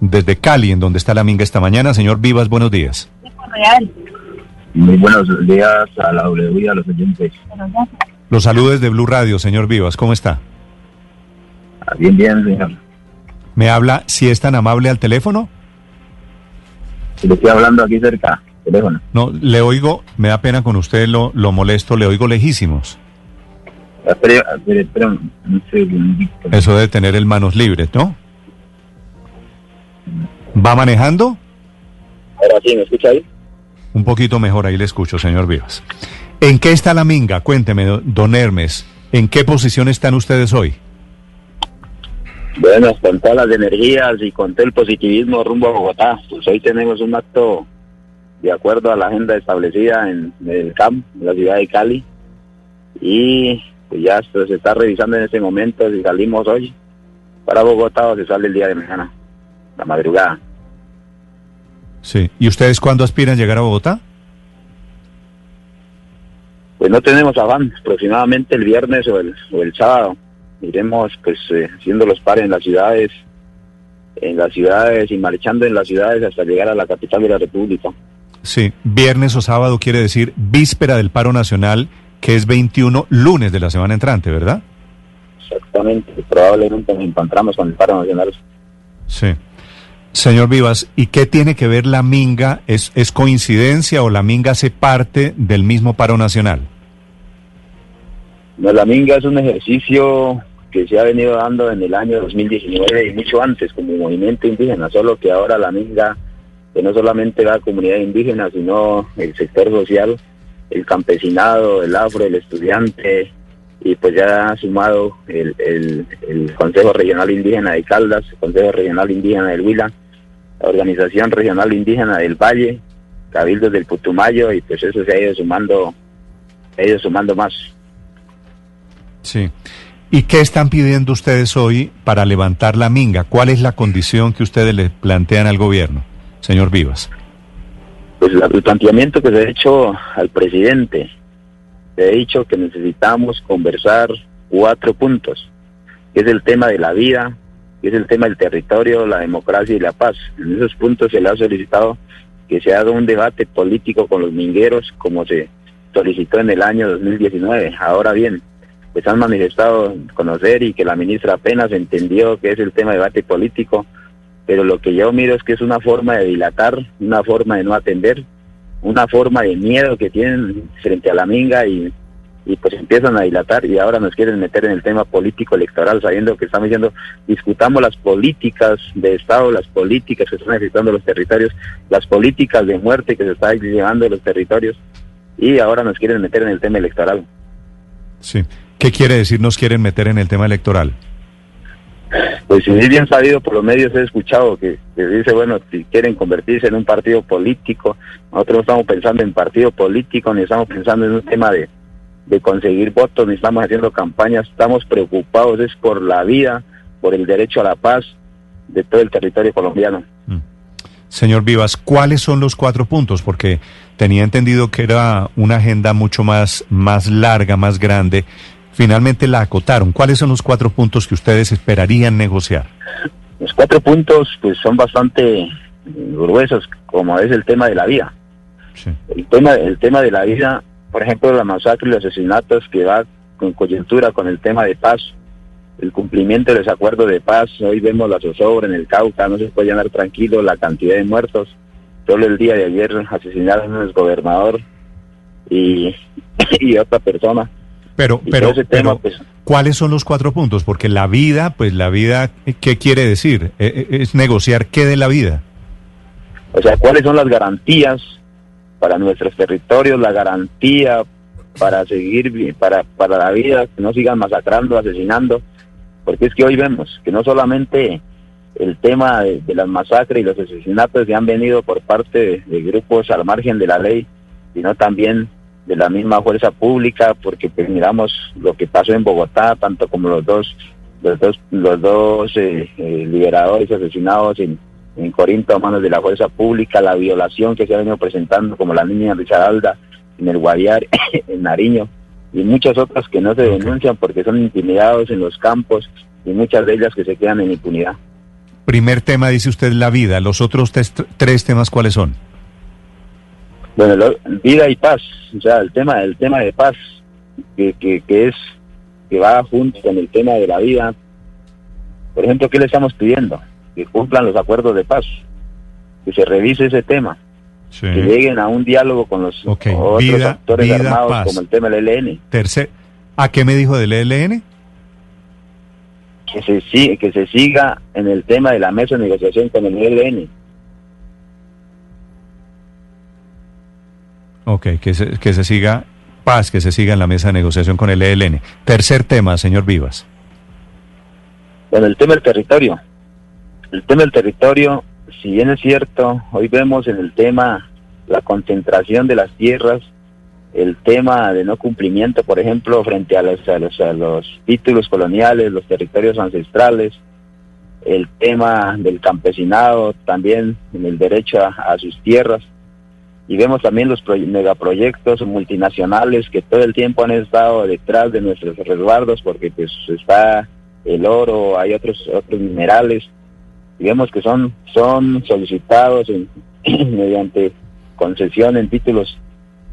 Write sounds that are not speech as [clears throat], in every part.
desde Cali, en donde está la minga esta mañana. Señor Vivas, buenos días. Muy buenos días a la W y a los oyentes. Los saludos de Blue Radio, señor Vivas, ¿cómo está? Ah, Bien, bien, señor. ¿Me habla si es tan amable al teléfono? Le estoy hablando aquí cerca, teléfono. No, le oigo, me da pena con usted, lo, lo molesto, le oigo lejísimos. Espera, espera, espera un segundito. Eso de tener el manos libres, ¿no? ¿Va manejando? Ahora sí, ¿me escucha ahí? Un poquito mejor, ahí le escucho, señor Vivas. ¿En qué está la minga? Cuénteme, do- don Hermes. ¿En qué posición están ustedes hoy? Bueno, con todas las energías y con todo el positivismo rumbo a Bogotá, pues hoy tenemos un acto de acuerdo a la agenda establecida en el CAM, en la ciudad de Cali, y pues ya se está revisando en este momento si salimos hoy para Bogotá o se sale el día de mañana, la madrugada. Sí. ¿Y ustedes cuándo aspiran llegar a Bogotá? Pues no tenemos afán, aproximadamente el viernes o el, o el sábado. Iremos pues eh, haciendo los pares en las ciudades, en las ciudades y marchando en las ciudades hasta llegar a la capital de la República. Sí. Viernes o sábado quiere decir víspera del paro nacional, que es 21 lunes de la semana entrante, ¿verdad? Exactamente, probablemente nos encontramos con el paro nacional. Sí. Señor Vivas, ¿y qué tiene que ver la minga? ¿Es, ¿Es coincidencia o la minga hace parte del mismo paro nacional? No, la minga es un ejercicio que se ha venido dando en el año 2019 y mucho antes como movimiento indígena, solo que ahora la minga, que no solamente la comunidad indígena, sino el sector social, el campesinado, el afro, el estudiante, y pues ya ha sumado el, el, el Consejo Regional Indígena de Caldas, el Consejo Regional Indígena del Huila, la Organización Regional Indígena del Valle, Cabildos del Putumayo, y pues eso se ha ido sumando, se ha ido sumando más. Sí. ¿Y qué están pidiendo ustedes hoy para levantar la minga? ¿Cuál es la condición que ustedes le plantean al gobierno, señor Vivas? Pues el planteamiento que se ha hecho al presidente, ha dicho que necesitamos conversar cuatro puntos, que es el tema de la vida, que es el tema del territorio, la democracia y la paz. En esos puntos se le ha solicitado que se haga un debate político con los mingueros, como se solicitó en el año 2019. Ahora bien, pues han manifestado conocer y que la ministra apenas entendió que es el tema de debate político, pero lo que yo miro es que es una forma de dilatar, una forma de no atender, una forma de miedo que tienen frente a la minga y, y pues empiezan a dilatar y ahora nos quieren meter en el tema político electoral sabiendo que estamos diciendo discutamos las políticas de Estado, las políticas que están ejecutando los territorios, las políticas de muerte que se están llevando los territorios y ahora nos quieren meter en el tema electoral. Sí. ¿Qué quiere decir nos quieren meter en el tema electoral? Pues si bien sabido por los medios he escuchado que, que dice, bueno, si quieren convertirse en un partido político, nosotros no estamos pensando en partido político, ni estamos pensando en un tema de, de conseguir votos, ni estamos haciendo campañas, estamos preocupados es por la vida, por el derecho a la paz de todo el territorio colombiano. Señor Vivas, ¿cuáles son los cuatro puntos? Porque tenía entendido que era una agenda mucho más, más larga, más grande. Finalmente la acotaron. ¿Cuáles son los cuatro puntos que ustedes esperarían negociar? Los cuatro puntos pues son bastante eh, gruesos, como es el tema de la vida. Sí. El tema, el tema de la vida, por ejemplo, la masacre y los asesinatos que va con coyuntura con el tema de paz, el cumplimiento de los acuerdos de paz. Hoy vemos la zozobra en el Cauca, no se puede andar tranquilo, la cantidad de muertos. Solo el día de ayer asesinaron a gobernador y, [coughs] y otra persona. Pero, Y pero, tema, pero, pues, ¿cuáles son los cuatro puntos? Porque la vida, pues la vida, ¿qué quiere decir? Eh, eh, Es negociar qué de la vida. O sea, ¿cuáles son las garantías para nuestros territorios? La garantía para seguir, para, para la vida, que no sigan masacrando, asesinando. Porque es que hoy vemos que no solamente el tema de, de las masacres y los asesinatos se han venido por parte de, de grupos al margen de la ley, sino también de la misma fuerza pública, porque pues, miramos lo que pasó en Bogotá, tanto como los dos, los dos, los dos eh, eh, liberadores asesinados en, en Corinto a manos de la fuerza pública, la violación que se ha venido presentando, como la niña Risaralda en el Guaviare, [coughs] en Nariño, y muchas otras que no se denuncian porque son intimidados en los campos y muchas de ellas que se quedan en impunidad. primer tema dice usted la vida. ¿Los otros tres temas cuáles son? Bueno, vida y paz. O sea, el tema, el tema de paz, que, que, que es que va junto con el tema de la vida. Por ejemplo, ¿qué le estamos pidiendo? Que cumplan los acuerdos de paz, que se revise ese tema, que lleguen a un diálogo con los otros actores armados como el tema del ELN. Tercer, ¿A qué me dijo del ELN? Que se, que se siga en el tema de la mesa de negociación con el ELN. Ok, que se, que se siga paz que se siga en la mesa de negociación con el ELN. Tercer tema, señor Vivas. Bueno, el tema del territorio. El tema del territorio, si bien es cierto, hoy vemos en el tema la concentración de las tierras, el tema de no cumplimiento, por ejemplo, frente a los, a los, a los títulos coloniales, los territorios ancestrales, el tema del campesinado, también en el derecho a sus tierras y vemos también los megaproyectos multinacionales que todo el tiempo han estado detrás de nuestros resguardos porque pues está el oro, hay otros otros minerales y vemos que son son solicitados [clears throat] mediante concesión en títulos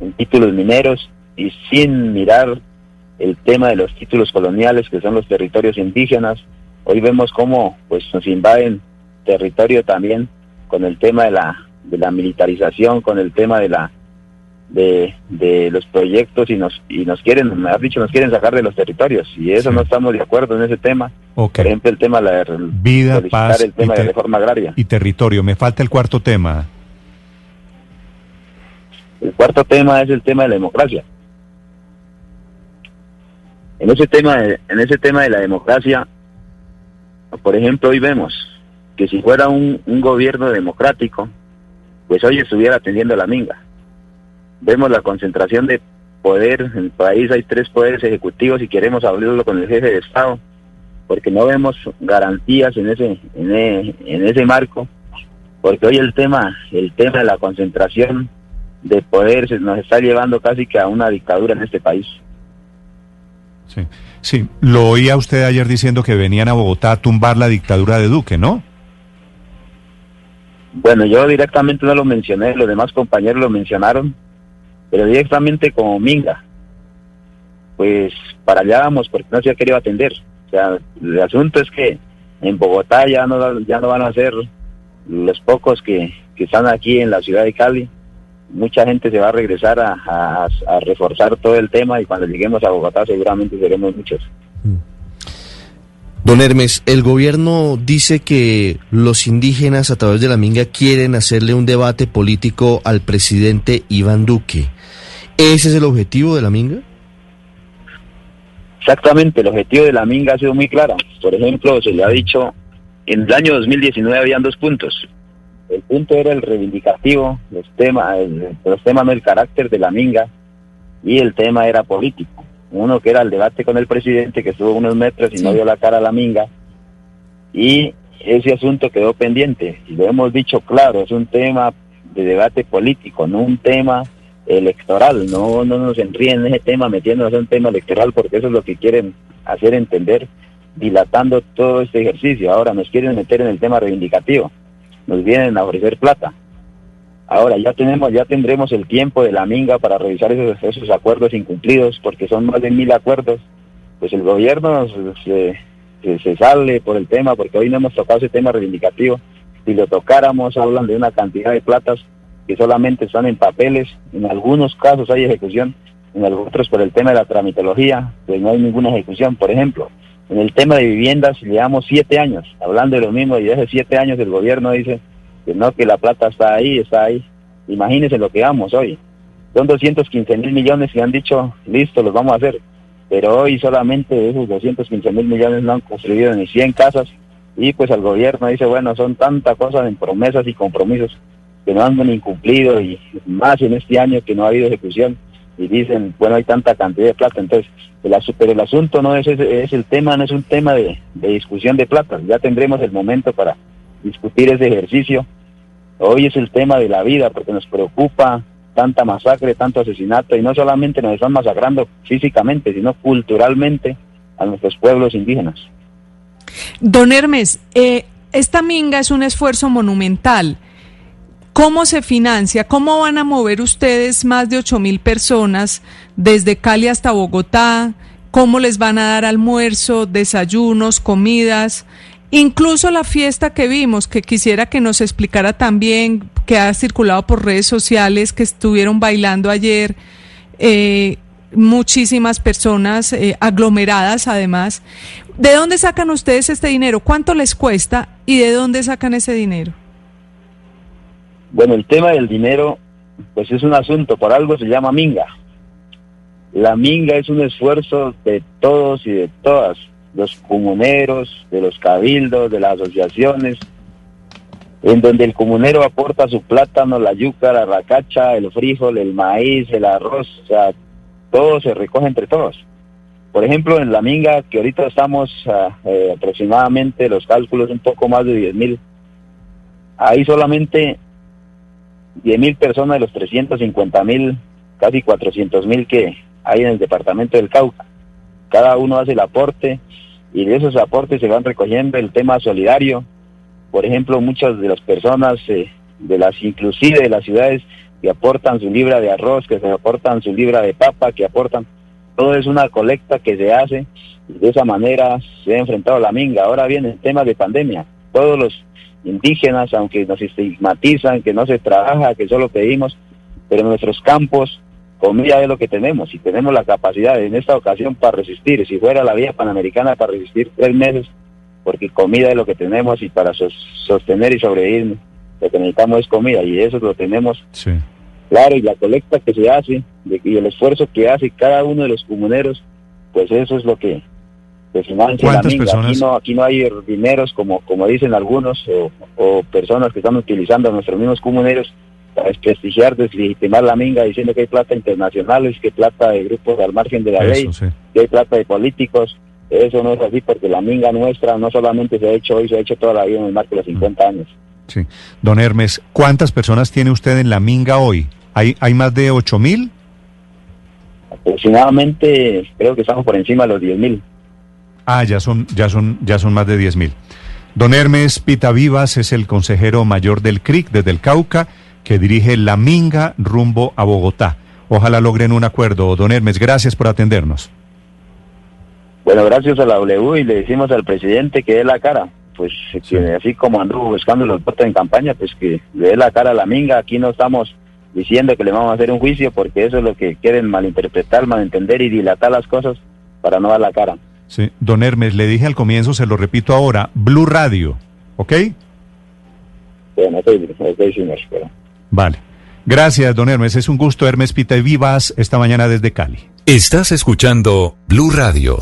en títulos mineros y sin mirar el tema de los títulos coloniales que son los territorios indígenas. Hoy vemos cómo pues nos invaden territorio también con el tema de la de la militarización, con el tema de la de, de los proyectos y nos y nos quieren, me has dicho, nos quieren sacar de los territorios y eso no estamos de acuerdo en ese tema. Por ejemplo, el tema de la vida, paz, el tema de reforma agraria y territorio. Me falta el cuarto tema. El cuarto tema es el tema de la democracia. En ese tema, en ese tema de la democracia, por ejemplo, hoy vemos que si fuera un, un gobierno democrático, pues hoy estuviera atendiendo la minga. Vemos la concentración de poder, en el país hay tres poderes ejecutivos y queremos abrirlo con el jefe de Estado, porque no vemos garantías en ese, en, e, ese marco, porque hoy el tema, el tema de la concentración de poder se nos está llevando casi que a una dictadura en este país. Sí, sí, lo oía usted ayer diciendo que venían a Bogotá a tumbar la dictadura de Duque, ¿no? Bueno, yo directamente no lo mencioné, los demás compañeros lo mencionaron, pero directamente como Minga. Pues para allá vamos, porque no se ha querido atender. O sea, el asunto es que en Bogotá ya no, ya no van a ser los pocos que, que están aquí en la ciudad de Cali. Mucha gente se va a regresar a, a reforzar todo el tema y cuando lleguemos a Bogotá seguramente seremos muchos. Don Hermes, el gobierno dice que los indígenas a través de la Minga quieren hacerle un debate político al presidente Iván Duque. ¿Ese es el objetivo de la Minga? Exactamente, el objetivo de la Minga ha sido muy claro. Por ejemplo, se le ha dicho, en el año 2019 habían dos puntos. El punto era el reivindicativo, los temas, los temas del carácter de la Minga, y el tema era político uno que era el debate con el presidente, que estuvo unos metros y no dio la cara a la minga, y ese asunto quedó pendiente, y lo hemos dicho claro, es un tema de debate político, no un tema electoral, no, no nos enríen en ese tema metiéndonos en un tema electoral, porque eso es lo que quieren hacer entender, dilatando todo este ejercicio. Ahora nos quieren meter en el tema reivindicativo, nos vienen a ofrecer plata. Ahora ya tenemos, ya tendremos el tiempo de la minga para revisar esos, esos acuerdos incumplidos, porque son más de mil acuerdos. Pues el gobierno se, se, sale por el tema, porque hoy no hemos tocado ese tema reivindicativo. Si lo tocáramos, hablan de una cantidad de platas que solamente están en papeles. En algunos casos hay ejecución, en otros por el tema de la tramitología, pues no hay ninguna ejecución. Por ejemplo, en el tema de viviendas llevamos siete años, hablando de lo mismo, y hace siete años el gobierno dice que no, que la plata está ahí, está ahí. Imagínense lo que vamos hoy. Son 215 mil millones y han dicho, listo, los vamos a hacer. Pero hoy solamente esos 215 mil millones no han construido ni 100 casas y pues el gobierno dice, bueno, son tantas cosas en promesas y compromisos que no han incumplido y más en este año que no ha habido ejecución y dicen, bueno, hay tanta cantidad de plata, entonces, el, pero el asunto no es, es, el tema, no es un tema de discusión de plata, ya tendremos el momento para discutir ese ejercicio Hoy es el tema de la vida porque nos preocupa tanta masacre, tanto asesinato y no solamente nos están masacrando físicamente, sino culturalmente a nuestros pueblos indígenas. Don Hermes, eh, esta minga es un esfuerzo monumental. ¿Cómo se financia? ¿Cómo van a mover ustedes más de 8 mil personas desde Cali hasta Bogotá? ¿Cómo les van a dar almuerzo, desayunos, comidas? Incluso la fiesta que vimos, que quisiera que nos explicara también, que ha circulado por redes sociales, que estuvieron bailando ayer, eh, muchísimas personas eh, aglomeradas además. ¿De dónde sacan ustedes este dinero? ¿Cuánto les cuesta y de dónde sacan ese dinero? Bueno, el tema del dinero, pues es un asunto, por algo se llama minga. La minga es un esfuerzo de todos y de todas, los comuneros, de los cabildos, de las asociaciones, en donde el comunero aporta su plátano, la yuca, la racacha, el frijol, el maíz, el arroz, o sea, todo se recoge entre todos. Por ejemplo, en la minga, que ahorita estamos ah, eh, aproximadamente, los cálculos un poco más de 10 mil, hay solamente 10 mil personas de los 350 mil, casi 400 mil que hay en el departamento del Cauca. Cada uno hace el aporte y de esos aportes se van recogiendo el tema solidario. Por ejemplo, muchas de las personas eh, de las inclusive de las ciudades que aportan su libra de arroz, que se aportan su libra de papa, que aportan, todo es una colecta que se hace y de esa manera se ha enfrentado la minga. Ahora viene el tema de pandemia. Todos los indígenas, aunque nos estigmatizan, que no se trabaja, que solo pedimos, pero nuestros campos comida es lo que tenemos y tenemos la capacidad en esta ocasión para resistir. Si fuera la vía panamericana para resistir tres meses, porque comida es lo que tenemos y para sostener y sobrevivir lo que necesitamos es comida y eso lo tenemos. Claro, y la colecta que se hace y el esfuerzo que hace cada uno de los comuneros, pues eso es lo que ¿Cuántas personas? Aquí no, aquí no hay dineros como, como dicen algunos o, personas que están utilizando a nuestros mismos comuneros para desprestigiar, deslegitimar la minga diciendo que hay plata internacionales, que hay plata de grupos al margen de la ley, que hay plata de políticos. Eso no es así porque la minga nuestra no solamente se ha hecho hoy, se ha hecho toda la vida en el marco de los 50 mm. años. Sí. Don Hermes, ¿cuántas personas tiene usted en la minga hoy? ¿Hay, hay más de 8 mil? Aproximadamente, creo que estamos por encima de los 10 mil. Ah, ya son, ya son, ya son más de 10 mil. Don Hermes Pita Vivas es el consejero mayor del CRIC desde el Cauca, que dirige la Minga rumbo a Bogotá. Ojalá logren un acuerdo. Don Hermes, gracias por atendernos. Bueno, gracias a la W y le decimos al presidente que dé la cara. Pues así como anduvo buscando los votos en campaña, pues que le dé la cara a la Minga. Aquí no estamos diciendo que le vamos a hacer un juicio porque eso es lo que quieren malinterpretar, malentender y dilatar las cosas para no dar la cara. Sí, don Hermes, le dije al comienzo, se lo repito ahora, Blue Radio, ¿ok? Bueno, Vale. Gracias, don Hermes. Es un gusto, Hermes Pita Vivas, esta mañana desde Cali. Estás escuchando Blue Radio.